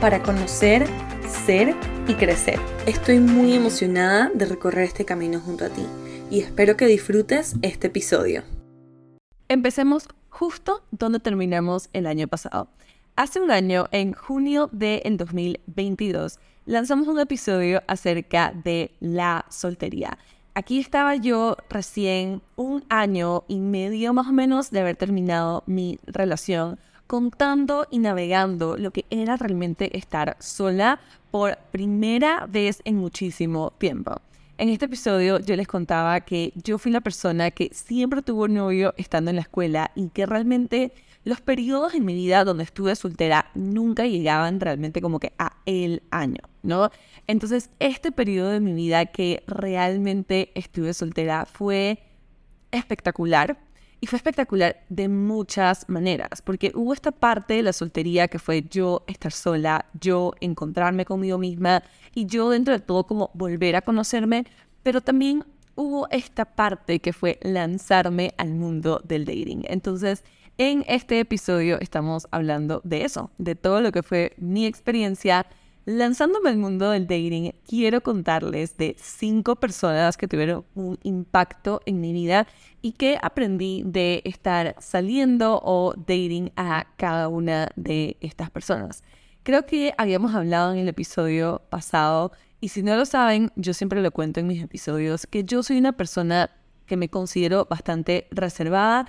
para conocer, ser y crecer. Estoy muy emocionada de recorrer este camino junto a ti y espero que disfrutes este episodio. Empecemos justo donde terminamos el año pasado. Hace un año, en junio del 2022, lanzamos un episodio acerca de la soltería. Aquí estaba yo recién un año y medio más o menos de haber terminado mi relación contando y navegando lo que era realmente estar sola por primera vez en muchísimo tiempo. En este episodio yo les contaba que yo fui la persona que siempre tuvo un novio estando en la escuela y que realmente los periodos en mi vida donde estuve soltera nunca llegaban realmente como que a el año, ¿no? Entonces este periodo de mi vida que realmente estuve soltera fue espectacular y fue espectacular de muchas maneras, porque hubo esta parte de la soltería que fue yo estar sola, yo encontrarme conmigo misma y yo dentro de todo como volver a conocerme, pero también hubo esta parte que fue lanzarme al mundo del dating. Entonces, en este episodio estamos hablando de eso, de todo lo que fue mi experiencia Lanzándome al mundo del dating, quiero contarles de cinco personas que tuvieron un impacto en mi vida y que aprendí de estar saliendo o dating a cada una de estas personas. Creo que habíamos hablado en el episodio pasado y si no lo saben, yo siempre lo cuento en mis episodios, que yo soy una persona que me considero bastante reservada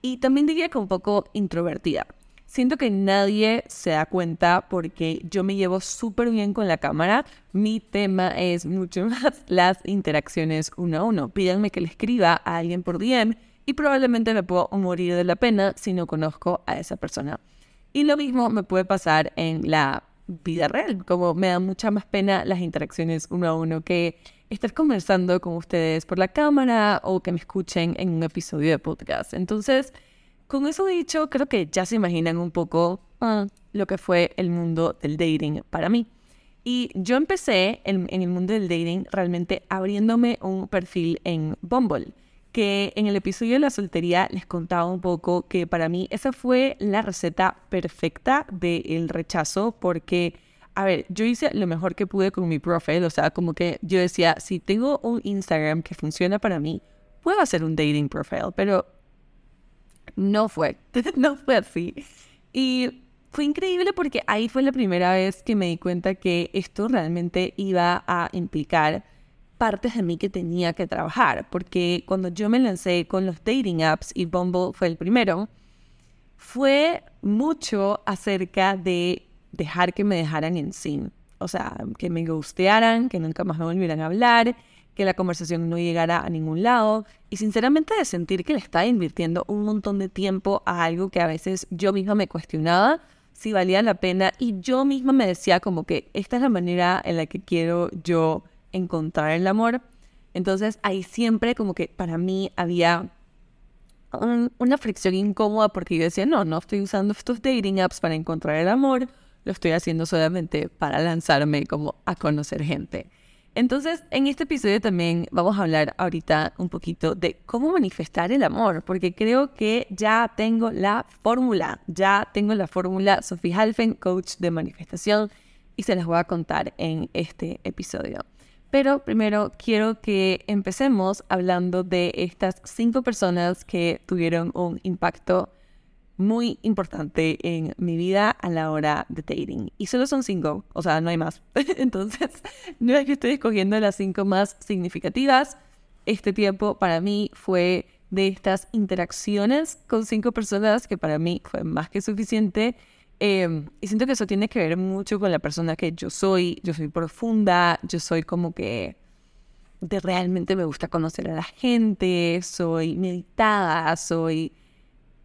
y también diría que un poco introvertida. Siento que nadie se da cuenta porque yo me llevo súper bien con la cámara. Mi tema es mucho más las interacciones uno a uno. Pídanme que le escriba a alguien por DM y probablemente me puedo morir de la pena si no conozco a esa persona. Y lo mismo me puede pasar en la vida real, como me da mucha más pena las interacciones uno a uno que estar conversando con ustedes por la cámara o que me escuchen en un episodio de podcast. Entonces, con eso dicho, creo que ya se imaginan un poco ah, lo que fue el mundo del dating para mí. Y yo empecé en, el mundo del dating realmente abriéndome un perfil en Bumble, que en el episodio de la soltería les contaba un poco que para mí esa fue la receta perfecta del rechazo, porque, a ver, yo hice lo mejor que pude con mi profile, o sea, como que yo decía, si tengo un Instagram que funciona para mí, puedo hacer un dating profile, pero no fue, no fue así. Y fue increíble porque ahí fue la primera vez que me di cuenta que esto realmente iba a implicar partes de mí que tenía que trabajar, porque cuando yo me lancé con los dating apps y Bumble fue el primero, fue mucho acerca de dejar que me dejaran en sí. O sea, que me gustearan, que nunca más me volvieran a hablar, que la conversación no llegara a ningún lado y sinceramente de sentir que le estaba invirtiendo un montón de tiempo a algo que a veces yo misma me cuestionaba si valía la pena y yo misma me decía como que esta es la manera en la que quiero yo encontrar el amor. Entonces ahí siempre como que para mí había una fricción incómoda porque yo decía, no, no estoy usando estos dating apps para encontrar el amor, lo estoy haciendo solamente para lanzarme como a conocer gente. Entonces, en este episodio también vamos a hablar ahorita un poquito de cómo manifestar el amor, porque creo que ya tengo la fórmula, ya tengo la fórmula Sophie Halfen, coach de manifestación, y se las voy a contar en este episodio. Pero primero quiero que empecemos hablando de estas cinco personas que tuvieron un impacto muy importante en mi vida a la hora de dating. Y solo son cinco, o sea, no hay más. Entonces, no es que estoy escogiendo las cinco más significativas. Este tiempo para mí fue de estas interacciones con cinco personas que para mí fue más que suficiente. Em, y siento que eso tiene que ver mucho con la persona que yo soy. Yo soy profunda, yo soy como que de realmente me gusta conocer a la gente, soy meditada, soy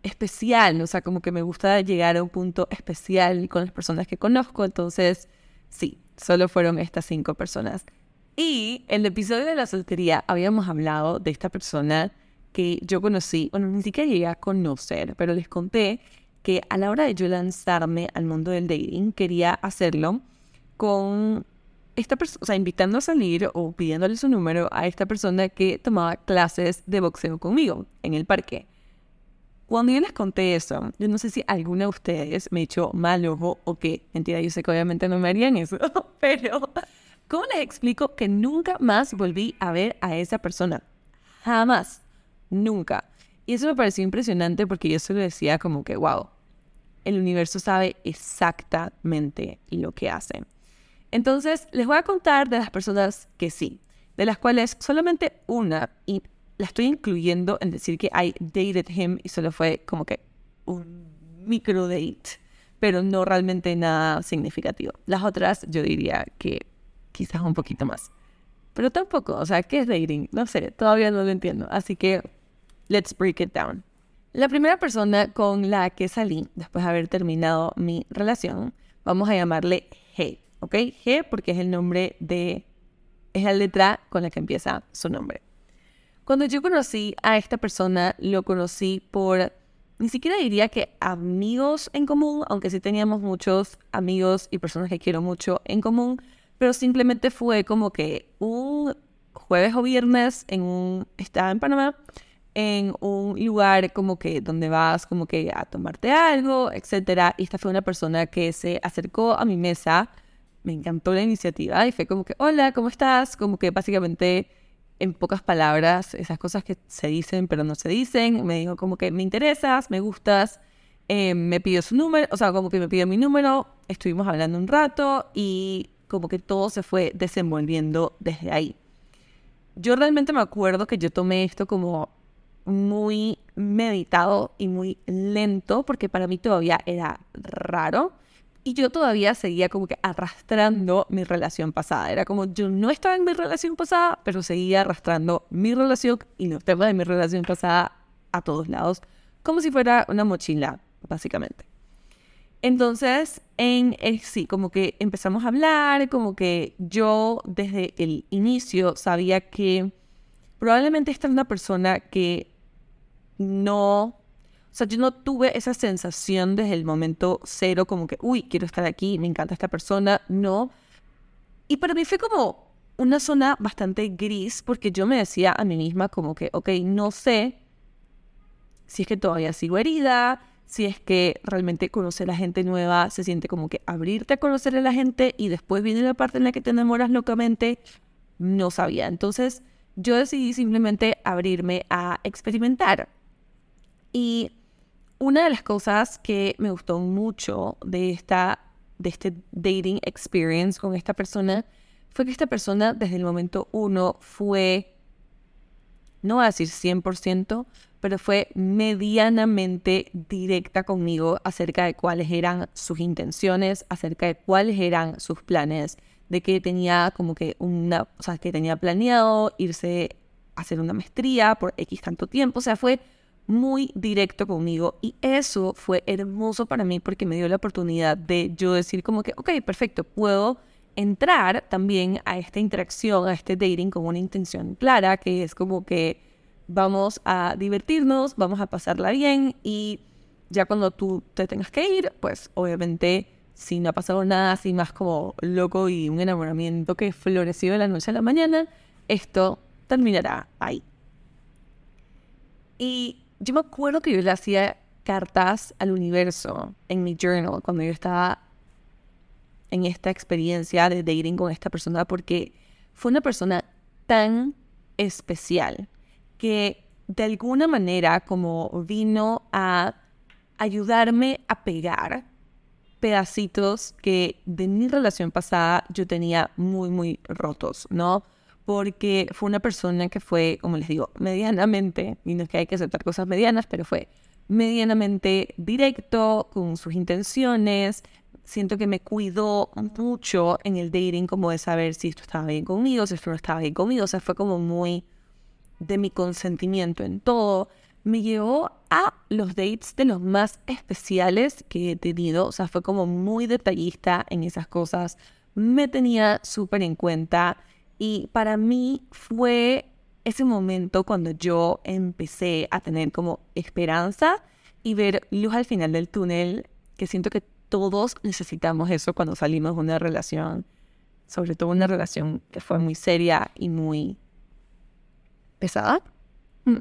especial, o sea, como que me gusta llegar a un punto especial con las personas que conozco, entonces Sí, solo fueron estas cinco personas. Y en el episodio de la soltería habíamos hablado de esta persona que yo conocí, bueno, ni siquiera llegué a conocer, pero les conté que a la hora de yo lanzarme al mundo del dating, quería hacerlo con esta persona, o sea, invitando a salir o pidiéndole su número a esta persona que tomaba clases de boxeo conmigo en el parque. Cuando yo les conté eso, yo no sé si alguna de ustedes me echó mal ojo o qué. Mentira, yo sé que obviamente no me harían eso, pero ¿cómo les explico que nunca más volví a ver a esa persona? Jamás, nunca. Y eso me pareció impresionante porque yo solo decía como que, wow, el universo sabe exactamente lo que hace. Entonces, les voy a contar de las personas que sí, de las cuales solamente una, y la estoy incluyendo en decir que I dated him y solo fue como que un micro date, pero no realmente nada significativo. Las otras yo diría que quizás un poquito más. Pero tampoco, o sea, ¿qué es dating? No sé, todavía no lo entiendo. Así que, let's break it down. La primera persona con la que salí después de haber terminado mi relación, vamos a llamarle G. ¿ok? G porque es el nombre de, es la letra con la que empieza su nombre. Cuando yo conocí a esta persona, lo conocí por, ni siquiera diría que amigos en común, aunque sí teníamos muchos amigos y personas que quiero mucho en común, pero simplemente fue como que un jueves o viernes en un, estaba en Panamá, en un lugar como que donde vas como que a tomarte algo, etcétera, y esta fue una persona que se acercó a mi mesa me encantó la iniciativa y fue como que, hola, ¿cómo estás? Como que básicamente, en pocas palabras, esas cosas que se dicen pero no se dicen, me dijo como que me interesas, me gustas, eh, me pidió su número, o sea, como que me pidió mi número, estuvimos hablando un rato y como que todo se fue desenvolviendo desde ahí. Yo realmente me acuerdo que yo tomé esto como muy meditado y muy lento porque para mí todavía era raro y yo todavía seguía como que arrastrando mi relación pasada. Era como yo no estaba en mi relación pasada, pero seguía arrastrando mi relación y los temas de mi relación pasada a todos lados, como si fuera una mochila, básicamente. Entonces, en sí, como que empezamos a hablar, como que yo desde el inicio sabía que probablemente esta es una persona que no sea, yo no tuve esa sensación desde el momento cero, como que, uy, quiero estar aquí, me encanta esta persona. No. Y para mí fue como una zona bastante gris, porque yo me decía a mí misma como que, ok, no sé si es que todavía sigo herida, si es que realmente conocer a la gente nueva se siente como que abrirte a conocer a la gente y después viene la parte en la que te enamoras locamente, no sabía. Entonces yo decidí simplemente abrirme a experimentar. Y una de las cosas que me gustó mucho de, esta, de este dating experience con esta persona fue que esta persona desde el momento uno fue, no voy a decir 100%, pero fue medianamente directa conmigo acerca de cuáles eran sus intenciones, acerca de cuáles eran sus planes, de que tenía como que una, o sea, que tenía planeado irse a hacer una maestría por X tanto tiempo, o sea, fue muy directo conmigo y eso fue hermoso para mí porque me dio la oportunidad de yo decir como que, ok, perfecto, puedo entrar también a esta interacción, a este dating con una intención clara, que es como que vamos a divertirnos, vamos a pasarla bien y ya cuando tú te tengas que ir, pues obviamente si no ha pasado nada así más como loco y un enamoramiento que floreció de la noche a la mañana, esto terminará ahí. Y yo me acuerdo que yo le hacía cartas al universo en mi journal cuando yo estaba en esta experiencia de dating con esta persona porque fue una persona tan especial que de alguna manera como vino a ayudarme a pegar pedacitos que de mi relación pasada yo tenía muy, muy rotos, ¿no? Porque fue una persona que fue, como les digo, medianamente, y no es que hay que aceptar cosas medianas, pero fue medianamente directo con sus intenciones. Siento que me cuidó mucho en el dating, como de saber si esto estaba bien conmigo, si esto no estaba bien conmigo. O sea, fue como muy de mi consentimiento en todo. Me llevó a los dates de los más especiales que he tenido. O sea, fue como muy detallista en esas cosas me tenía súper en cuenta y para mí fue ese momento cuando yo empecé a tener como esperanza y ver luz al final del túnel, que siento que todos necesitamos eso cuando salimos de una relación, sobre todo una relación que fue muy seria y muy pesada. Mm.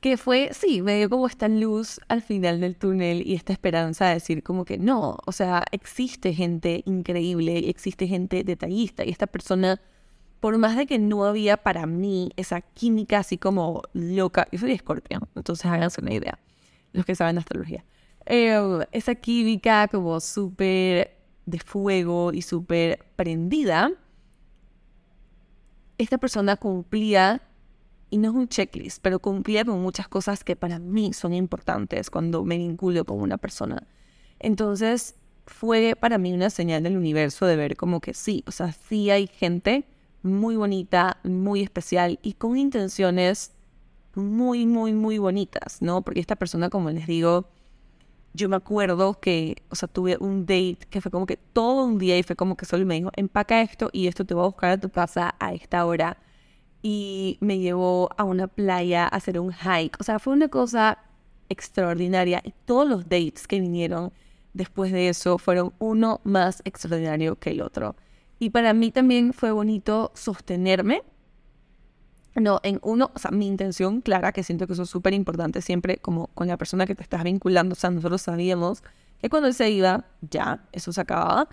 Que fue, sí, me dio como esta luz al final del túnel y esta esperanza de decir como que no, o sea, existe gente increíble, existe gente detallista y esta persona, por más de que no había para mí esa química así como loca, yo soy escorpión, entonces háganse una idea, los que saben astrología, eh, esa química como súper de fuego y súper prendida, esta persona cumplía y no es un checklist, pero cumplía con muchas cosas que para mí son importantes cuando me vinculo con una persona. Entonces fue para mí una señal del universo de ver como que sí, o sea, sí hay gente muy bonita, muy especial y con intenciones muy, muy, muy bonitas, ¿no? Porque esta persona, como les digo, yo me acuerdo que, o sea, tuve un date que fue como que todo un día y fue como que solo me dijo, empaca esto y esto te voy a buscar a tu casa a esta hora y me llevó a una playa a hacer un hike. O sea, fue una cosa extraordinaria. Y todos los dates que vinieron después de eso fueron uno más extraordinario que el otro. Y para mí también fue bonito sostenerme. No, en uno, o sea, mi intención clara, que siento que eso es súper importante siempre, como con la persona que te estás vinculando. O sea, nosotros sabíamos que cuando él se iba, ya, eso se acababa.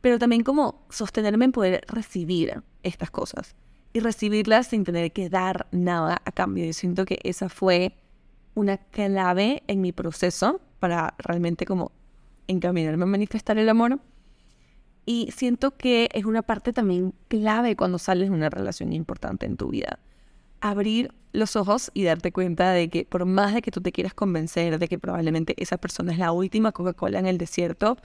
Pero también como sostenerme en poder recibir estas cosas y recibirlas sin tener que dar nada a cambio. Yo siento que esa fue una clave en mi proceso para realmente como encaminarme a manifestar el amor. Y siento que es una parte también clave cuando sales de una relación importante en tu vida. Abrir los ojos y darte cuenta de que por más de que tú te quieras convencer de que probablemente esa persona es la última Coca-Cola en el desierto,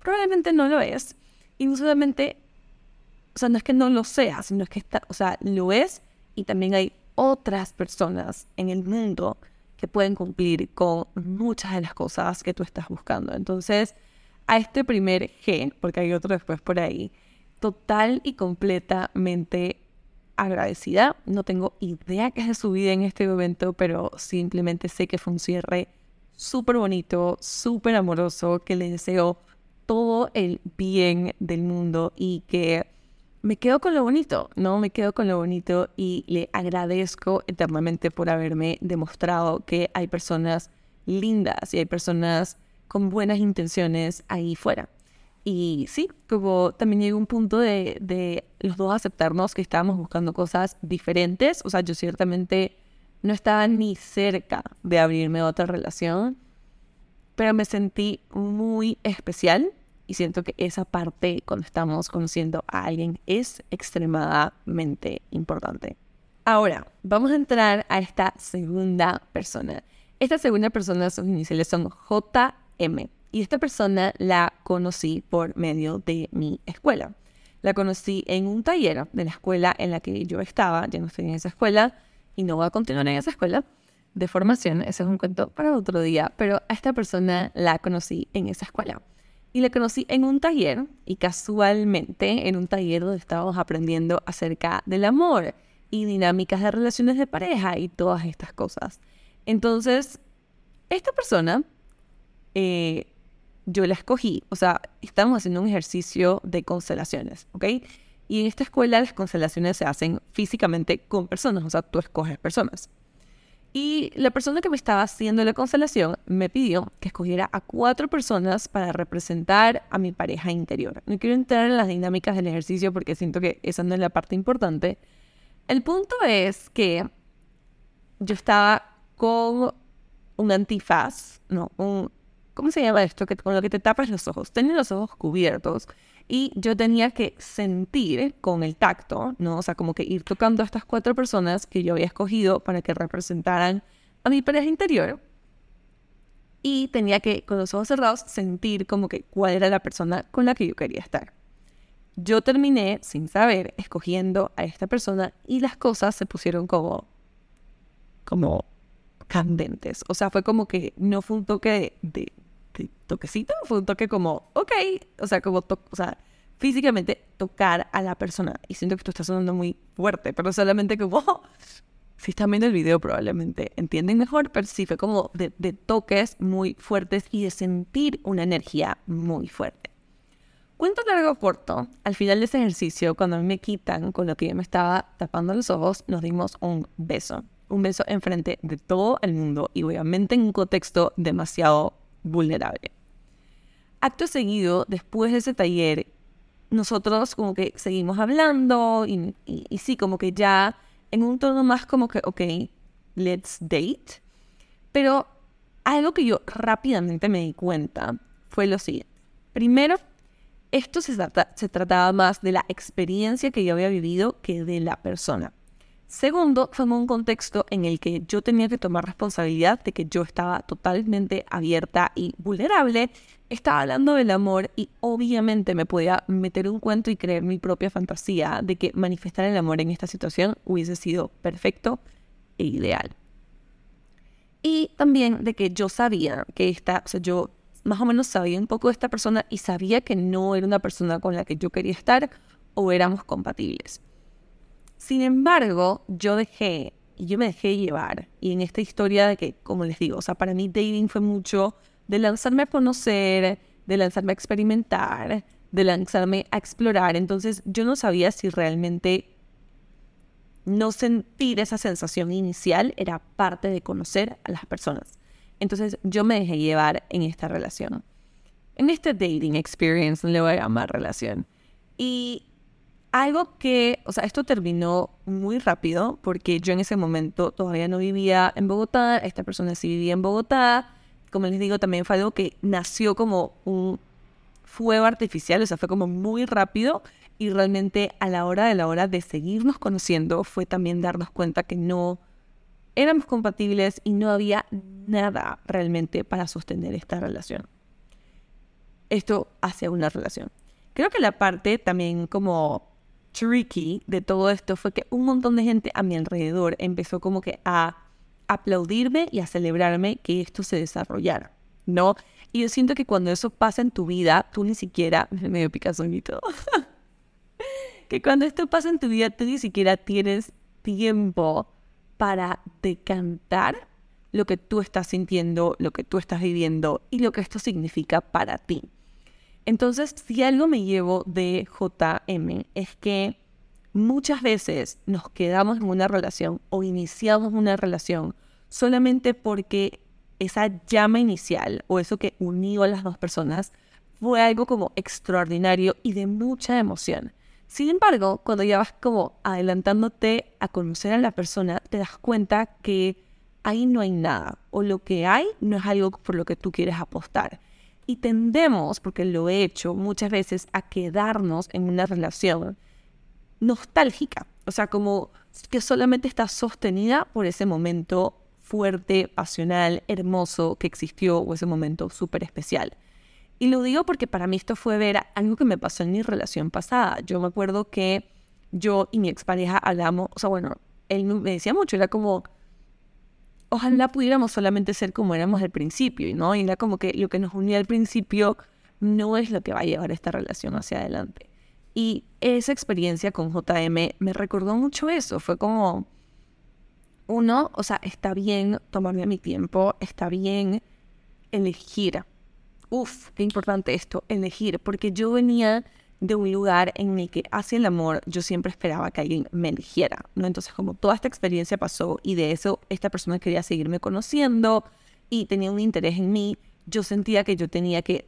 probablemente no lo es. Y no solamente o sea, no es que no lo sea, sino es que está, o sea, lo es y también hay otras personas en el mundo que pueden cumplir con muchas de las cosas que tú estás buscando. Entonces, a este primer G, porque hay otro después por ahí, total y completamente agradecida. No tengo idea qué es de su vida en este momento, pero simplemente sé que fue un cierre súper bonito, súper amoroso, que le deseo todo el bien del mundo y que me quedo con lo bonito, ¿no? Me quedo con lo bonito y le agradezco eternamente por haberme demostrado que hay personas lindas y hay personas con buenas intenciones ahí fuera. Y sí, como también llegó un punto de, de los dos aceptarnos que estábamos buscando cosas diferentes. O sea, yo ciertamente no estaba ni cerca de abrirme a otra relación, pero me sentí muy especial y siento que esa parte cuando estamos conociendo a alguien es extremadamente importante. Ahora, vamos a entrar a esta segunda persona. Esta segunda persona, sus iniciales son Y esta persona la conocí por medio de mi escuela. La conocí en un taller de la escuela en la que yo estaba. Ya no estoy en esa escuela y no voy a continuar en esa escuela de formación. Ese es un cuento para otro día. Pero a esta persona la conocí en esa escuela. Y la conocí en un taller y casualmente en un taller donde estábamos aprendiendo acerca del amor y dinámicas de relaciones de pareja y todas estas cosas. Entonces, esta persona, eh, yo la escogí, o sea, estamos haciendo un ejercicio de constelaciones, ¿ok? Y en esta escuela las constelaciones se hacen físicamente con personas, o sea, tú escoges personas. Y la persona que me estaba haciendo la constelación me pidió que escogiera a cuatro personas para representar a mi pareja interior. No quiero entrar en las dinámicas del ejercicio porque siento que esa no es la parte importante. El punto es que yo estaba con un antifaz, no, un, ¿cómo se llama esto? Que, con lo que te tapas los ojos. Tenía los ojos cubiertos y yo tenía que sentir con el tacto, ¿no? O sea, como que ir tocando a estas cuatro personas que yo había escogido para que representaran a mi pareja interior. Y tenía que, con los ojos cerrados, sentir como que cuál era la persona con la que yo quería estar. Yo terminé, sin saber, escogiendo a esta persona y las cosas se pusieron como, como candentes. O sea, fue como que no fue un toque de, toquecito, fue un toque como, ok, o sea, como, o físicamente tocar a la persona. Y siento que esto está sonando muy fuerte, pero solamente como, si están viendo el video probablemente entienden mejor, pero sí fue como de, toques muy fuertes y de sentir una energía muy fuerte. Cuento largo corto, al final de ese ejercicio, cuando me quitan con lo que yo me estaba tapando los ojos, nos dimos un beso. Un beso enfrente de todo el mundo y obviamente en un contexto demasiado vulnerable. Acto seguido, después de ese taller, nosotros como que seguimos hablando y, sí, como que ya en un tono más como que, ok, let's date. Pero algo que yo rápidamente me di cuenta fue lo siguiente. Primero, esto se, se trataba más de la experiencia que yo había vivido que de la persona. Segundo, fue un contexto en el que yo tenía que tomar responsabilidad de que yo estaba totalmente abierta y vulnerable. Estaba hablando del amor y obviamente me podía meter un cuento y creer mi propia fantasía de que manifestar el amor en esta situación hubiese sido perfecto e ideal. Y también de que yo sabía que esta, o sea, yo más o menos sabía un poco de esta persona y sabía que no era una persona con la que yo quería estar o éramos compatibles. Sin embargo, yo dejé, y yo me dejé llevar. Y en esta historia de que, como les digo, o sea, para mí dating fue mucho de lanzarme a conocer, de lanzarme a experimentar, de lanzarme a explorar. Entonces yo no sabía si realmente no sentir esa sensación inicial era parte de conocer a las personas. Entonces yo me dejé llevar en esta relación. En este dating experience, le voy a llamar relación. Y algo que, o sea, esto terminó muy rápido porque yo en ese momento todavía no vivía en Bogotá, esta persona sí vivía en Bogotá. Como les digo, también fue algo que nació como un fuego artificial, o sea, fue como muy rápido y realmente a la hora de la hora de seguirnos conociendo fue también darnos cuenta que no éramos compatibles y no había nada realmente para sostener esta relación. Esto hacia una relación. Creo que la parte también como tricky de todo esto fue que un montón de gente a mi alrededor empezó como que a aplaudirme y a celebrarme que esto se desarrollara, ¿no? Y yo siento que cuando eso pasa en tu vida, tú ni siquiera, medio Picasso y todo, que cuando esto pasa en tu vida, tú ni siquiera tienes tiempo para decantar lo que tú estás sintiendo, lo que tú estás viviendo y lo que esto significa para ti. Entonces, si algo me llevo de JM es que muchas veces nos quedamos en una relación o iniciamos una relación solamente porque esa llama inicial o eso que unió a las dos personas fue algo como extraordinario y de mucha emoción. Sin embargo, cuando ya vas como adelantándote a conocer a la persona, te das cuenta que ahí no hay nada o lo que hay no es algo por lo que tú quieres apostar. Y tendemos, porque lo he hecho muchas veces, a quedarnos en una relación nostálgica, o sea, como que solamente está sostenida por ese momento fuerte, pasional, hermoso que existió o ese momento súper especial. Y lo digo porque para mí esto fue ver algo que me pasó en mi relación pasada. Yo me acuerdo que yo y mi expareja hablamos, o sea, bueno, él me decía mucho, era como, ojalá pudiéramos solamente ser como éramos al principio, ¿no? Y era como que lo que nos unía al principio no es lo que va a llevar esta relación hacia adelante. Y esa experiencia con JM me recordó mucho eso, fue como, uno, o sea, está bien tomarme mi tiempo, está bien elegir Uf, qué importante esto, elegir, porque yo venía de un lugar en el que hacia el amor yo siempre esperaba que alguien me eligiera, ¿no? Entonces como toda esta experiencia pasó y de eso esta persona quería seguirme conociendo y tenía un interés en mí, yo sentía que yo tenía que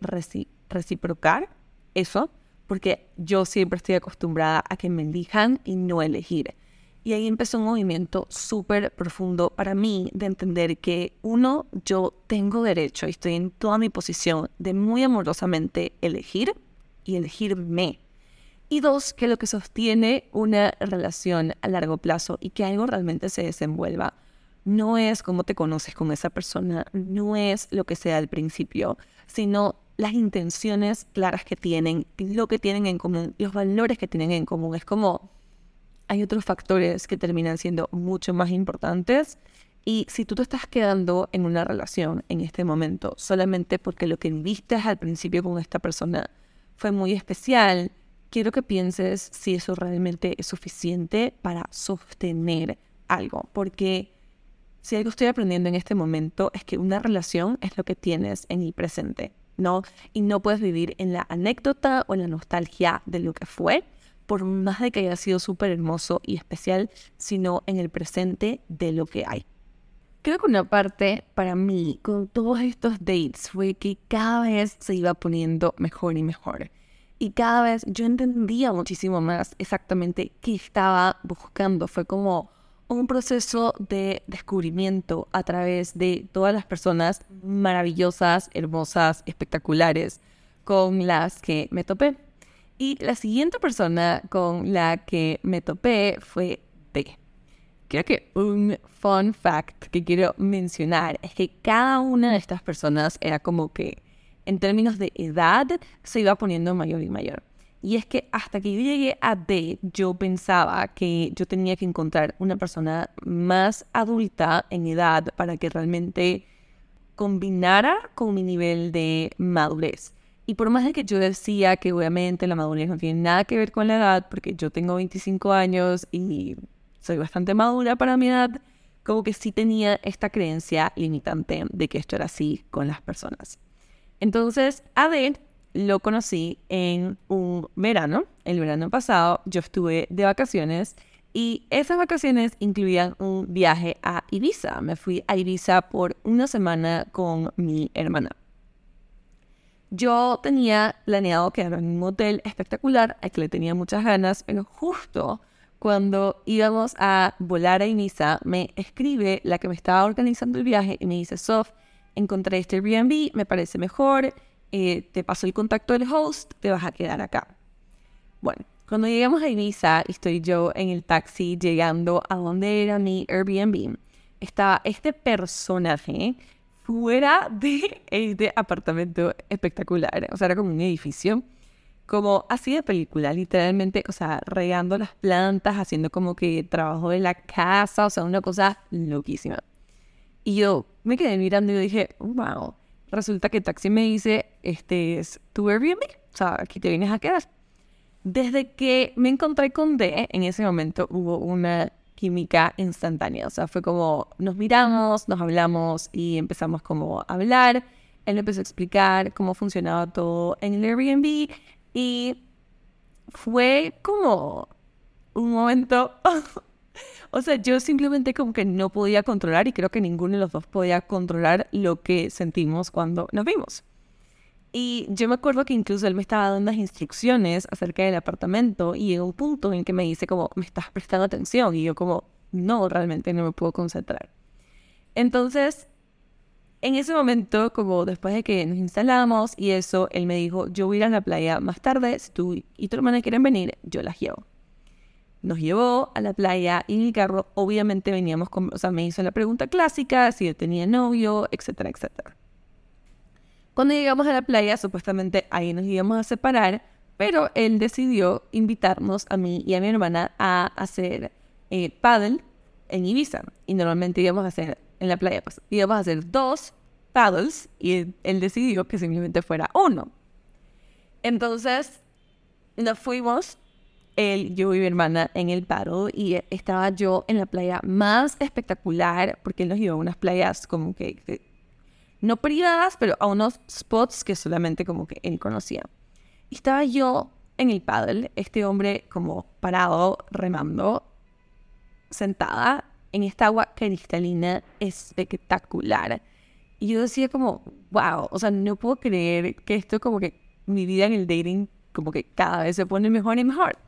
reciprocar eso, porque yo siempre estoy acostumbrada a que me elijan y no elegir. Y ahí empezó un movimiento súper profundo para mí de entender que uno, yo tengo derecho y estoy en toda mi posición de muy amorosamente elegir y elegirme. Y dos, que lo que sostiene una relación a largo plazo y que algo realmente se desenvuelva no es cómo te conoces con esa persona, no es lo que sea al principio, sino las intenciones claras que tienen, lo que tienen en común, los valores que tienen en común. Es como hay otros factores que terminan siendo mucho más importantes. Y si tú te estás quedando en una relación en este momento solamente porque lo que viste al principio con esta persona fue muy especial, quiero que pienses si eso realmente es suficiente para sostener algo, porque si algo estoy aprendiendo en este momento es que una relación es lo que tienes en el presente, ¿no? Y no puedes vivir en la anécdota o en la nostalgia de lo que fue, por más de que haya sido súper hermoso y especial, sino en el presente de lo que hay. Creo que una parte para mí con todos estos dates fue que cada vez se iba poniendo mejor y mejor. Y cada vez yo entendía muchísimo más exactamente qué estaba buscando. Fue como un proceso de descubrimiento a través de todas las personas maravillosas, hermosas, espectaculares con las que me topé. Y la siguiente persona con la que me topé fue D. Creo que un fun fact que quiero mencionar es que cada una de estas personas era como que en términos de edad se iba poniendo mayor y mayor. Y es que hasta que yo llegué a D, yo pensaba que yo tenía que encontrar una persona más adulta en edad para que realmente combinara con mi nivel de madurez. Y por más de que yo decía que obviamente la madurez no tiene nada que ver con la edad, porque yo tengo 25 años y soy bastante madura para mi edad, como que sí tenía esta creencia limitante de que esto era así con las personas. Entonces, a D lo conocí en un verano. El verano pasado yo estuve de vacaciones y esas vacaciones incluían un viaje a Ibiza. Me fui a Ibiza por una semana con mi hermana. Yo tenía planeado quedarme en un hotel espectacular, al que le tenía muchas ganas, pero justo cuando íbamos a volar a Ibiza, me escribe la que me estaba organizando el viaje y me dice, Sof, encontré este Airbnb, me parece mejor, eh, te paso el contacto del host, te vas a quedar acá. Bueno, cuando llegamos a Ibiza, estoy yo en el taxi llegando a donde era mi Airbnb, estaba este personaje fuera de este apartamento espectacular. O sea, era como un edificio, como así de película, literalmente, o sea, regando las plantas, haciendo como que trabajo de la casa, o sea, una cosa loquísima. Y yo me quedé mirando y dije, wow, resulta que el taxi me dice, este es tu Airbnb, o sea, aquí te vienes a quedar. Desde que me encontré con D, en ese momento hubo una química instantánea, o sea, fue como nos miramos, nos hablamos y empezamos como a hablar. Él empezó a explicar cómo funcionaba todo en el Airbnb y fue como un momento O sea, yo simplemente como que no podía controlar y creo que ninguno de los dos podía controlar lo que sentimos cuando nos vimos. Y yo me acuerdo que incluso él me estaba dando unas instrucciones acerca del apartamento y en un punto en que me dice como, me estás prestando atención y yo como, no, realmente no me puedo concentrar. Entonces, en ese momento, como después de que nos instalamos y eso, él me dijo, yo voy a ir a la playa más tarde, si tú y tu hermana quieren venir, yo las llevo nos llevó a la playa y en el carro obviamente veníamos con, o sea, me hizo la pregunta clásica, si yo tenía novio, etcétera, etcétera. Cuando llegamos a la playa, supuestamente ahí nos íbamos a separar, pero él decidió invitarnos a mí y a mi hermana a hacer eh, paddle en Ibiza. Y normalmente íbamos a hacer en la playa, pues íbamos a hacer dos paddles y él decidió que simplemente fuera uno. Entonces, nos fuimos él, yo y mi hermana en el paro y estaba yo en la playa más espectacular porque él nos llevó a unas playas como que, no privadas, pero a unos spots que solamente como que él conocía. Y estaba yo en el paddle, este hombre como parado, remando, sentada en esta agua cristalina espectacular. Y yo decía como, wow, o sea, no puedo creer que esto como que mi vida en el dating como que cada vez se pone mejor y mejor.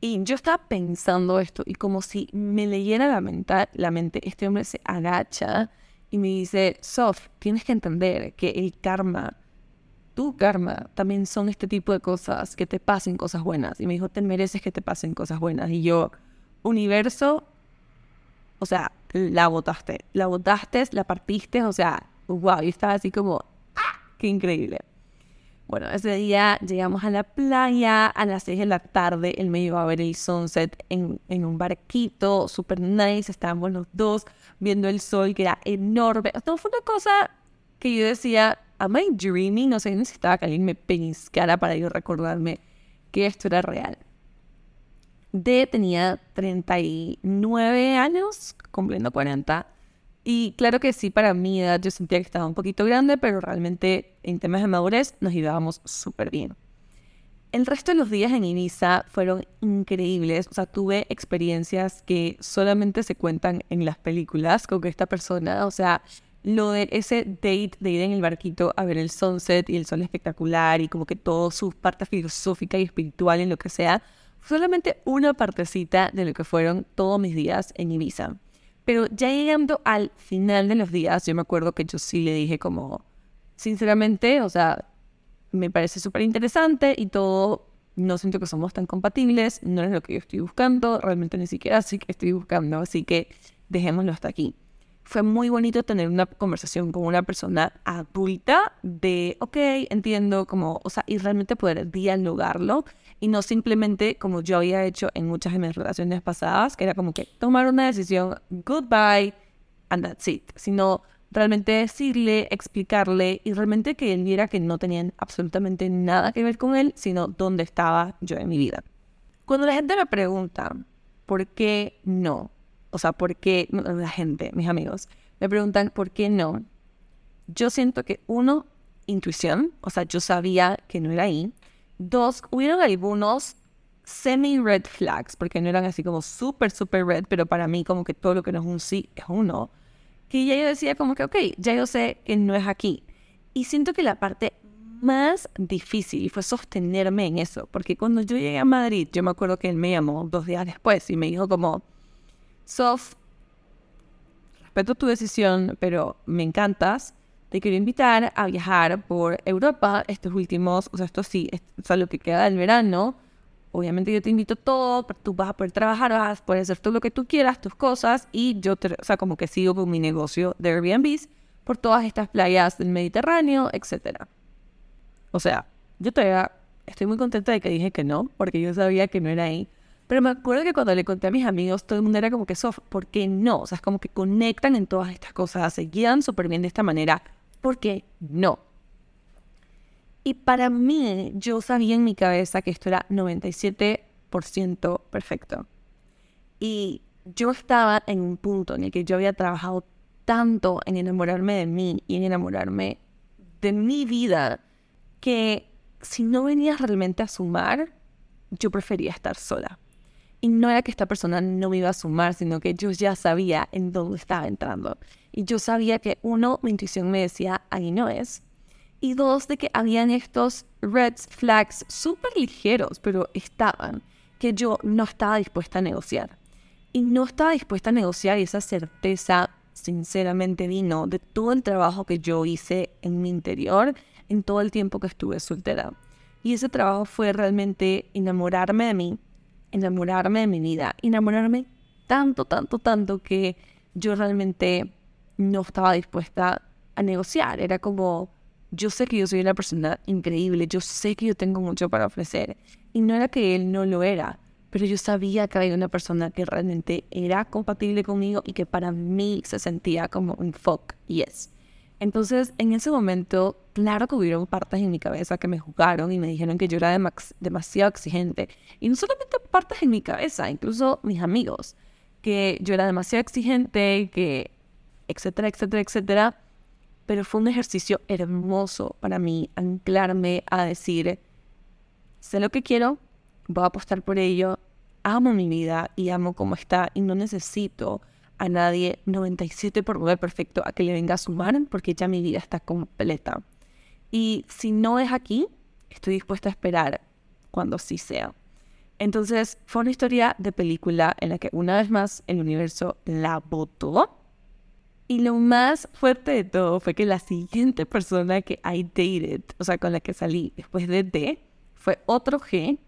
Y yo estaba pensando esto y como si me leyera la mente, la mente, este hombre se agacha y me dice, Sof, tienes que entender que el karma, tu karma, también son este tipo de cosas, que te pasen cosas buenas. Y me dijo, te mereces que te pasen cosas buenas. Y yo, universo, o sea, la botaste, la botaste, la partiste, o sea, wow, y estaba así como, ¡ah! ¡Qué increíble! Bueno, ese día llegamos a la playa a las 6 de la tarde. Él me llevó a ver el sunset en, un barquito, súper nice. Estábamos los dos viendo el sol, que era enorme. Esto fue una cosa que yo decía, am I dreaming? No sé, necesitaba que alguien me pellizcara para yo recordarme que esto era real. D tenía 39 años, cumpliendo 40. Y claro que sí, para mi edad yo sentía que estaba un poquito grande, pero realmente en temas de madurez nos llevábamos súper bien. El resto de los días en Ibiza fueron increíbles. O sea, tuve experiencias que solamente se cuentan en las películas con esta persona. O sea, lo de ese date de ir en el barquito a ver el sunset y el sol espectacular y como que todo su parte filosófica y espiritual en lo que sea, solamente una partecita de lo que fueron todos mis días en Ibiza. Pero ya llegando al final de los días, yo me acuerdo que yo sí le dije como, sinceramente, o sea, me parece súper interesante y todo, no siento que somos tan compatibles, no es lo que yo estoy buscando, realmente ni siquiera así que estoy buscando, así que dejémoslo hasta aquí fue muy bonito tener una conversación con una persona adulta de, ok, entiendo, como, o sea, y realmente poder dialogarlo y no simplemente como yo había hecho en muchas de mis relaciones pasadas, que era como que tomar una decisión, goodbye, and that's it, sino realmente decirle, explicarle y realmente que él viera que no tenían absolutamente nada que ver con él, sino dónde estaba yo en mi vida. Cuando la gente me pregunta, ¿por qué no? O sea, ¿por qué la gente, mis amigos, me preguntan por qué no? Yo siento que uno, intuición, o sea, yo sabía que no era ahí. Dos, hubieron algunos semi-red flags, porque no eran así como súper, súper red, pero para mí como que todo lo que no es un sí es un no. Que ya yo decía como que, ok, ya yo sé que no es aquí. Y siento que la parte más difícil fue sostenerme en eso, porque cuando yo llegué a Madrid, yo me acuerdo que él me llamó dos días después y me dijo como, Sof, respeto tu decisión, pero me encantas. Te quiero invitar a viajar por Europa estos últimos, o sea, esto sí, o sea, lo que queda del verano. Obviamente yo te invito todo, tú vas a poder trabajar, vas a poder hacer todo lo que tú quieras, tus cosas, y yo, te, o sea, como que sigo con mi negocio de Airbnbs por todas estas playas del Mediterráneo, etc. O sea, yo todavía estoy muy contenta de que dije que no, porque yo sabía que no era ahí. Pero me acuerdo que cuando le conté a mis amigos, todo el mundo era como que, Sof, ¿por qué no? O sea, es como que conectan en todas estas cosas, se guían súper bien de esta manera. ¿Por qué no? Y para mí, yo sabía en mi cabeza que esto era 97% perfecto. Y yo estaba en un punto en el que yo había trabajado tanto en enamorarme de mí y en enamorarme de mi vida que si no venía realmente a sumar, yo prefería estar sola. Y no era que esta persona no me iba a sumar, sino que yo ya sabía en dónde estaba entrando. Y yo sabía que, uno, mi intuición me decía, ahí no es. Y dos, de que habían estos red flags súper ligeros, pero estaban, que yo no estaba dispuesta a negociar. Y no estaba dispuesta a negociar y esa certeza, sinceramente, vino de todo el trabajo que yo hice en mi interior en todo el tiempo que estuve soltera. Y ese trabajo fue realmente enamorarme de mí, enamorarme de mi vida, enamorarme tanto, tanto, tanto que yo realmente no estaba dispuesta a negociar. Era como, yo sé que yo soy una persona increíble, yo sé que yo tengo mucho para ofrecer. Y no era que él no lo era, pero yo sabía que había una persona que realmente era compatible conmigo y que para mí se sentía como un fuck yes. Entonces, en ese momento, claro que hubieron partes en mi cabeza que me jugaron y me dijeron que yo era demasiado exigente. Y no solamente partes en mi cabeza, incluso mis amigos, que yo era demasiado exigente, que etcétera, etcétera, etcétera. Pero fue un ejercicio hermoso para mí anclarme a decir, sé lo que quiero, voy a apostar por ello, amo mi vida y amo cómo está y no necesito a nadie 97 por mover perfecto a que le venga a sumar porque ya mi vida está completa. Y si no es aquí, estoy dispuesta a esperar cuando sí sea. Entonces fue una historia de película en la que una vez más el universo la votó. Y lo más fuerte de todo fue que la siguiente persona que I dated, o sea, con la que salí después de D, fue otro G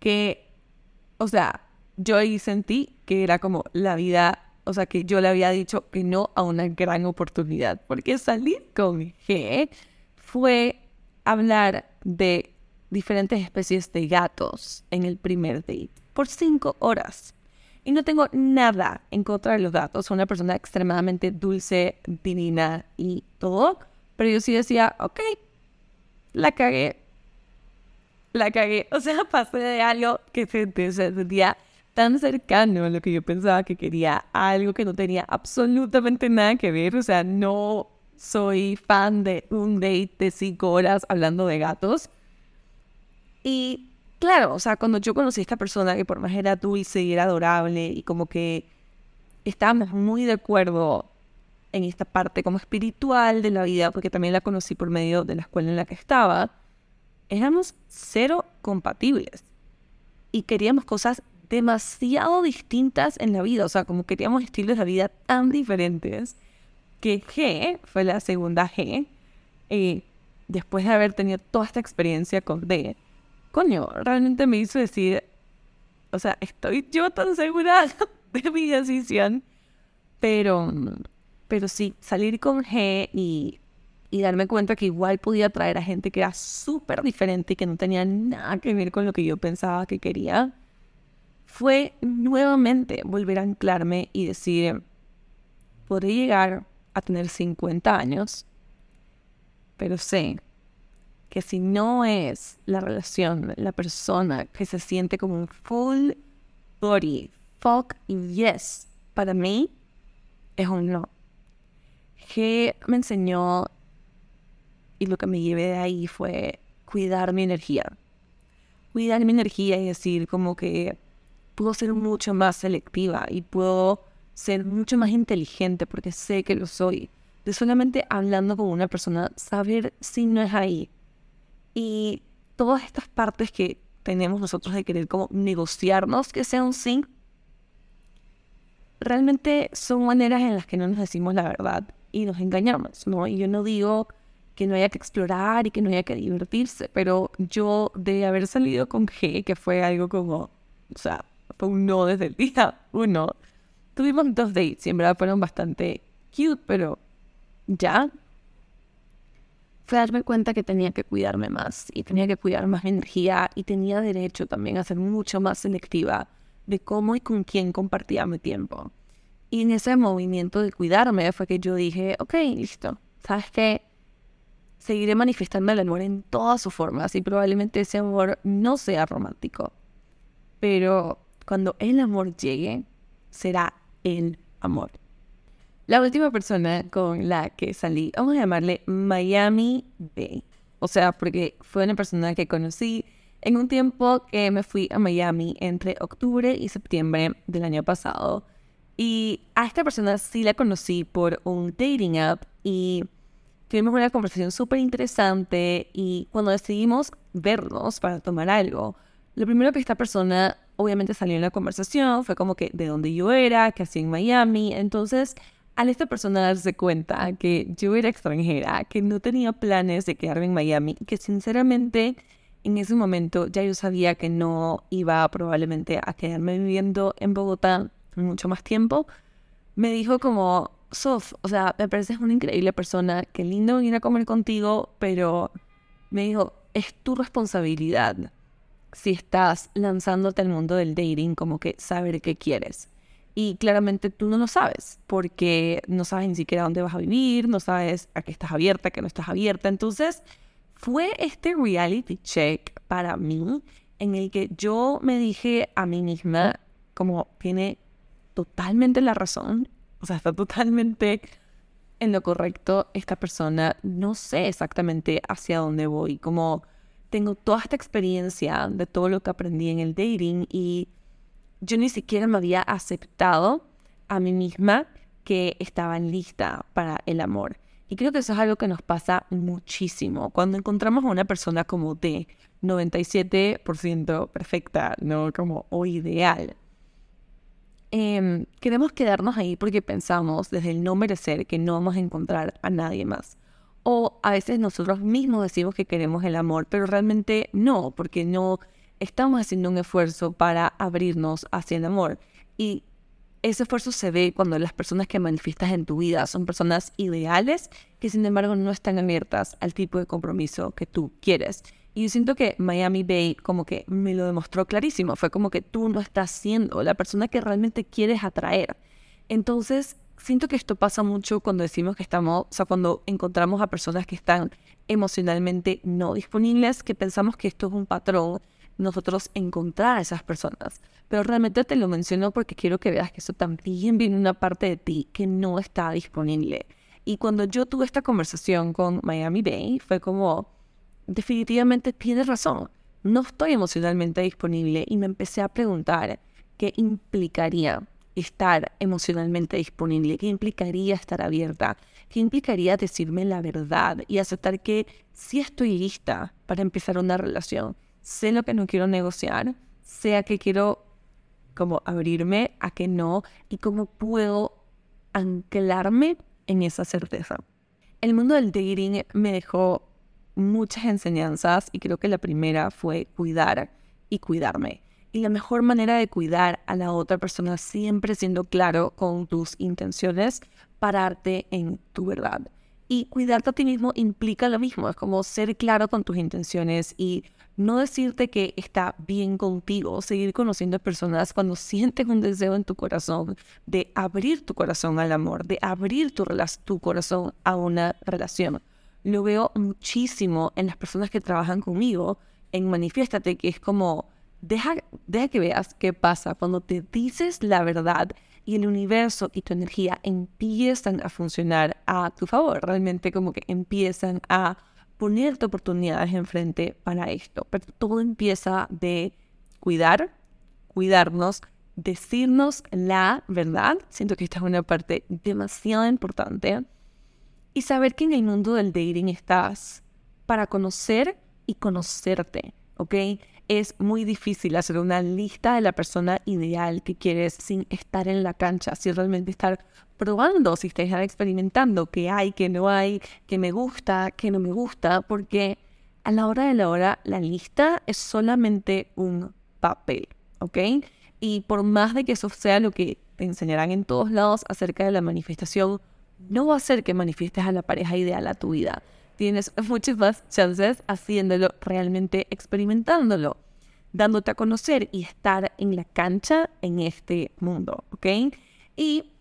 que, o sea, yo ahí sentí que era como la vida o sea, que yo le había dicho que no a una gran oportunidad, porque salir con G fue hablar de diferentes especies de gatos en el primer date por cinco horas. Y no tengo nada en contra de los gatos. Una persona extremadamente dulce, divina y todo. Pero yo sí decía, ok, la cagué. la cagué. O sea, pasé de algo que se sentía tan cercano a lo que yo pensaba que quería, algo que no tenía absolutamente nada que ver. O sea, no soy fan de un date de cinco horas hablando de gatos. Y claro, o sea, cuando yo conocí a esta persona que por más era dulce y era adorable y como que estábamos muy de acuerdo en esta parte como espiritual de la vida, porque también la conocí por medio de la escuela en la que estaba, éramos cero compatibles y queríamos cosas demasiado distintas en la vida, o sea, como queríamos estilos de vida tan diferentes que G fue la segunda G, y después de haber tenido toda esta experiencia con D, coño, realmente me hizo decir, o sea, estoy yo tan segura de mi decisión, pero pero sí, salir con G y, y darme cuenta que igual podía atraer a gente que era súper diferente y que no tenía nada que ver con lo que yo pensaba que quería, fue nuevamente volver a anclarme y decir, podré llegar a tener 50 años, pero sé que si no es la relación, la persona que se siente como un full body, fuck yes, para mí es un no que me enseñó y lo que me llevé de ahí fue cuidar mi energía. Cuidar mi energía y decir como que puedo ser mucho más selectiva y puedo ser mucho más inteligente porque sé que lo soy. De solamente hablando con una persona, saber si no es ahí. Y todas estas partes que tenemos nosotros de querer como negociarnos que sea un sí, realmente son maneras en las que no nos decimos la verdad y nos engañamos, ¿no? Y yo no digo que no haya que explorar y que no haya que divertirse, pero yo de haber salido con G, que fue algo como, o sea, fue un no desde el día uno, tuvimos dos dates y en verdad fueron bastante cute, pero ya fue darme cuenta que tenía que cuidarme más y tenía que cuidar más mi energía y tenía derecho también a ser mucho más selectiva de cómo y con quién compartía mi tiempo. Y en ese movimiento de cuidarme fue que yo dije, ok, listo, ¿sabes qué? Seguiré manifestando el amor en todas sus formas y probablemente ese amor no sea romántico. Pero cuando el amor llegue, será el amor. La última persona con la que salí, vamos a llamarle Miami Bay. O sea, porque fue una persona que conocí en un tiempo que me fui a Miami entre octubre y septiembre del año pasado y a esta persona sí la conocí por un dating app y tuvimos una conversación súper interesante y cuando decidimos vernos para tomar algo, lo primero que esta persona obviamente salió en la conversación fue como que de dónde yo era, que hacía en Miami. Entonces, al esta persona darse cuenta que yo era extranjera, que no tenía planes de quedarme en Miami, que sinceramente en ese momento ya yo sabía que no iba probablemente a quedarme viviendo en Bogotá mucho más tiempo, me dijo como, Sof, o sea, me pareces una increíble persona, qué lindo venir a comer contigo, pero me dijo, es tu responsabilidad si estás lanzándote al mundo del dating, como que saber qué quieres. Y claramente tú no lo sabes, porque no sabes ni siquiera dónde vas a vivir, no sabes a qué estás abierta, a qué no estás abierta. Entonces, fue este reality check para mí en el que yo me dije a mí misma, como tiene totalmente la razón, o sea, está totalmente en lo correcto esta persona, no sé exactamente hacia dónde voy, como tengo toda esta experiencia de todo lo que aprendí en el dating y yo ni siquiera me había aceptado a mí misma que estaba lista para el amor. Y creo que eso es algo que nos pasa muchísimo. Cuando encontramos a una persona como de 97% perfecta, ¿no? Como o ideal, Em, queremos quedarnos ahí porque pensamos desde el no merecer que no vamos a encontrar a nadie más. O a veces nosotros mismos decimos que queremos el amor, pero realmente no, porque no estamos haciendo un esfuerzo para abrirnos hacia el amor. Y ese esfuerzo se ve cuando las personas que manifiestas en tu vida son personas ideales que sin embargo no están abiertas al tipo de compromiso que tú quieres. Y yo siento que Miami Bay como que me lo demostró clarísimo. Fue como que tú no estás siendo la persona que realmente quieres atraer. Entonces, siento que esto pasa mucho cuando decimos que estamos, o sea, cuando encontramos a personas que están emocionalmente no disponibles, que pensamos que esto es un patrón, nosotros encontrar a esas personas. Pero realmente te lo menciono porque quiero que veas que eso también viene una parte de ti que no está disponible. Y cuando yo tuve esta conversación con Miami Bay, fue como, definitivamente tienes razón, no estoy emocionalmente disponible y me empecé a preguntar qué implicaría estar emocionalmente disponible, qué implicaría estar abierta, qué implicaría decirme la verdad y aceptar que sí estoy lista para empezar una relación, sé lo que no quiero negociar, sé a qué quiero como abrirme, a qué no y cómo puedo anclarme en esa certeza. El mundo del dating me dejó muchas enseñanzas y creo que la primera fue cuidar y cuidarme. Y la mejor manera de cuidar a la otra persona siempre siendo claro con tus intenciones, pararte en tu verdad. Y cuidarte a ti mismo implica lo mismo, es como ser claro con tus intenciones y no decirte que está bien contigo, seguir conociendo personas cuando sientes un deseo en tu corazón de abrir tu corazón al amor, de abrir tu, tu corazón a una relación. Lo veo muchísimo en las personas que trabajan conmigo, en Manifiéstate, que es como, deja, deja que veas qué pasa cuando te dices la verdad y el universo y tu energía empiezan a funcionar a tu favor, realmente como que empiezan a ponerte oportunidades enfrente para esto. Pero todo empieza de cuidar, cuidarnos, decirnos la verdad. Siento que esta es una parte demasiado importante. Y saber que en el mundo del dating estás para conocer y conocerte, ¿ok? Es muy difícil hacer una lista de la persona ideal que quieres sin estar en la cancha, sin realmente estar probando, si estás experimentando qué hay, qué no hay, qué me gusta, qué no me gusta, porque a la hora de la hora la lista es solamente un papel, ¿ok? Y por más de que eso sea lo que te enseñarán en todos lados acerca de la manifestación, no va a ser que manifiestes a la pareja ideal a tu vida. Tienes muchas más chances haciéndolo, realmente experimentándolo, dándote a conocer y estar en la cancha en este mundo, ¿ok? Y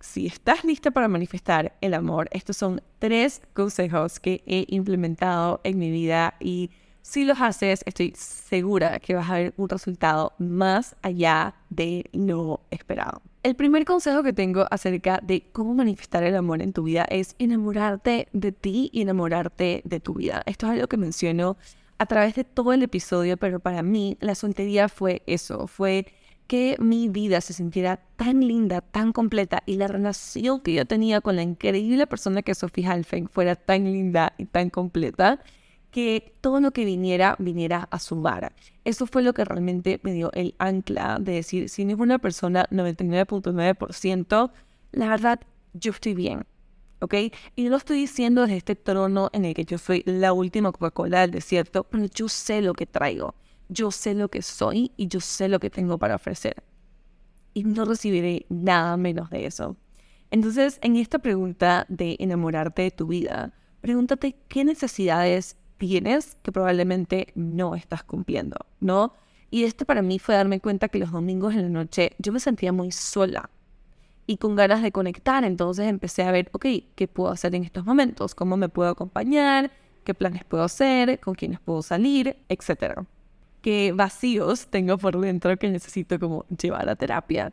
si estás lista para manifestar el amor, estos son tres consejos que he implementado en mi vida y si los haces, estoy segura que vas a ver un resultado más allá de lo esperado. El primer consejo que tengo acerca de cómo manifestar el amor en tu vida es enamorarte de ti y enamorarte de tu vida. Esto es algo que menciono a través de todo el episodio, pero para mí la soltería fue eso, fue que mi vida se sintiera tan linda, tan completa y la relación que yo tenía con la increíble persona que es Sofía Halfen fuera tan linda y tan completa que todo lo que viniera, viniera a sumar. Eso fue lo que realmente me dio el ancla de decir, si no es una persona 99.9%, la verdad, yo estoy bien. ¿Ok? Y no lo estoy diciendo desde este trono en el que yo soy la última Coca-Cola del desierto, pero yo sé lo que traigo yo sé lo que soy y yo sé lo que tengo para ofrecer. Y no recibiré nada menos de eso. Entonces, en esta pregunta de enamorarte de tu vida, pregúntate qué necesidades tienes que probablemente no estás cumpliendo, ¿no? Y este para mí fue darme cuenta que los domingos en la noche yo me sentía muy sola y con ganas de conectar. Entonces empecé a ver, ok, ¿qué puedo hacer en estos momentos? ¿Cómo me puedo acompañar? ¿Qué planes puedo hacer? ¿Con quiénes puedo salir? Etcétera qué vacíos tengo por dentro que necesito como llevar a terapia.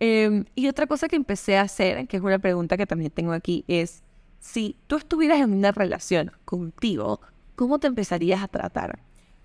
Em, y otra cosa que empecé a hacer, que es una pregunta que también tengo aquí, es si tú estuvieras en una relación contigo, ¿cómo te empezarías a tratar?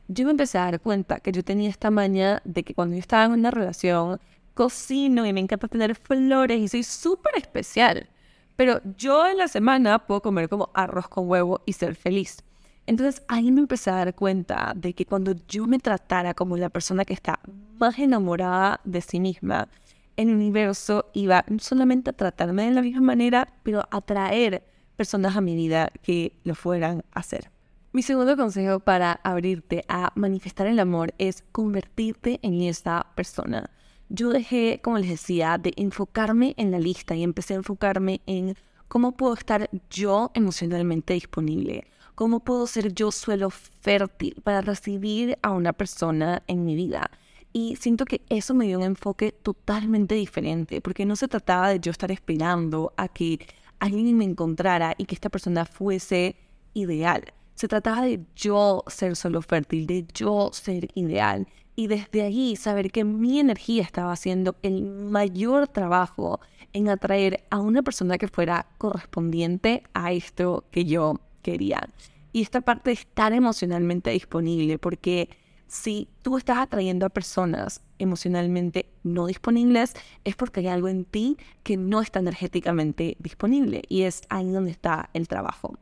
Yo me empecé a dar cuenta que yo tenía esta maña de que cuando yo estaba en una relación, cocino y me encanta tener flores y soy súper especial. Pero yo en la semana puedo comer como arroz con huevo y ser feliz. Entonces ahí me empecé a dar cuenta de que cuando yo me tratara como la persona que está más enamorada de sí misma, el universo iba no solamente a tratarme de la misma manera, pero a atraer personas a mi vida que lo fueran a hacer. Mi segundo consejo para abrirte a manifestar el amor es convertirte en esa persona. Yo dejé, como les decía, de enfocarme en la lista y empecé a enfocarme en cómo puedo estar yo emocionalmente disponible ¿Cómo puedo ser yo suelo fértil para recibir a una persona en mi vida? Y siento que eso me dio un enfoque totalmente diferente, porque no se trataba de yo estar esperando a que alguien me encontrara y que esta persona fuese ideal. Se trataba de yo ser solo fértil, de yo ser ideal. Y desde ahí saber que mi energía estaba haciendo el mayor trabajo en atraer a una persona que fuera correspondiente a esto que yo quería. Y esta parte de estar emocionalmente disponible, porque si tú estás atrayendo a personas emocionalmente no disponibles, es porque hay algo en ti que no está energéticamente disponible y es ahí donde está el trabajo.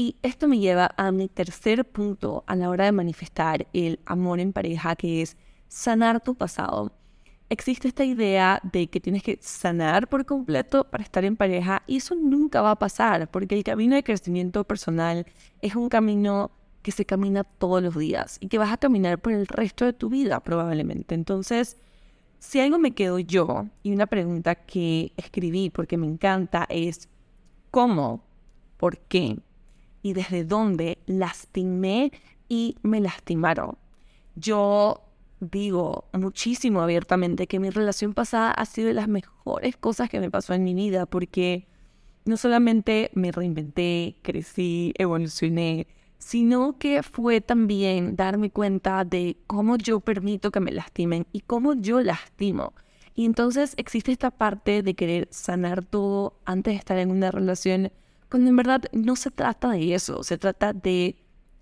Y esto me lleva a mi tercer punto a la hora de manifestar el amor en pareja, que es sanar tu pasado. Existe esta idea de que tienes que sanar por completo para estar en pareja y eso nunca va a pasar porque el camino de crecimiento personal es un camino que se camina todos los días y que vas a caminar por el resto de tu vida probablemente. Entonces, si algo me quedo yo y una pregunta que escribí porque me encanta es ¿cómo? ¿Por qué? ¿Y desde dónde lastimé y me lastimaron? Yo digo muchísimo abiertamente que mi relación pasada ha sido de las mejores cosas que me pasó en mi vida porque no solamente me reinventé, crecí, evolucioné, sino que fue también darme cuenta de cómo yo permito que me lastimen y cómo yo lastimo. Y entonces existe esta parte de querer sanar todo antes de estar en una relación, cuando en verdad no se trata de eso, se trata de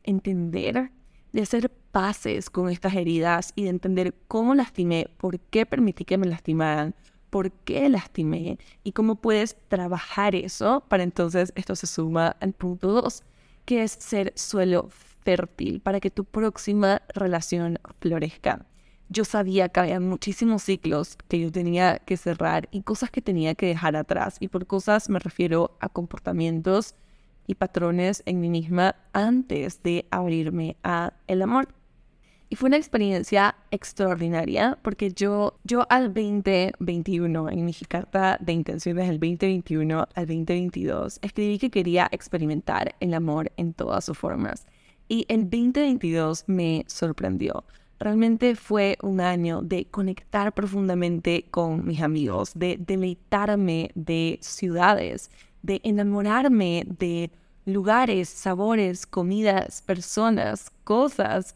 entender, de hacer paces con estas heridas y de entender cómo lastimé, por qué permití que me lastimaran, por qué lastimé y cómo puedes trabajar eso para entonces esto se suma al punto 2 que es ser suelo fértil para que tu próxima relación florezca. Yo sabía que había muchísimos ciclos que yo tenía que cerrar y cosas que tenía que dejar atrás. Y por cosas me refiero a comportamientos y patrones en mí misma antes de abrirme a el amor. Y fue una experiencia extraordinaria porque yo, yo al 2021, en mi carta de intenciones del 2021 al 2022, escribí que quería experimentar el amor en todas sus formas. Y el 2022 me sorprendió. Realmente fue un año de conectar profundamente con mis amigos, de deleitarme de ciudades, de enamorarme de lugares, sabores, comidas, personas, cosas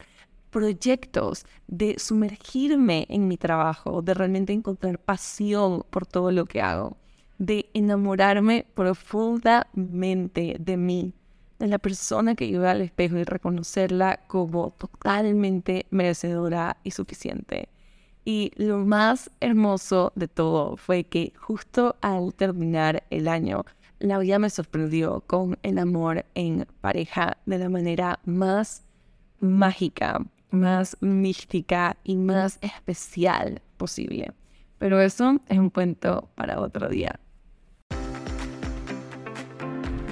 proyectos, de sumergirme en mi trabajo, de realmente encontrar pasión por todo lo que hago, de enamorarme profundamente de mí, de la persona que yo al espejo y reconocerla como totalmente merecedora y suficiente. Y lo más hermoso de todo fue que justo al terminar el año, la vida me sorprendió con el amor en pareja de la manera más mágica, más mística y más especial posible. Pero eso es un cuento para otro día.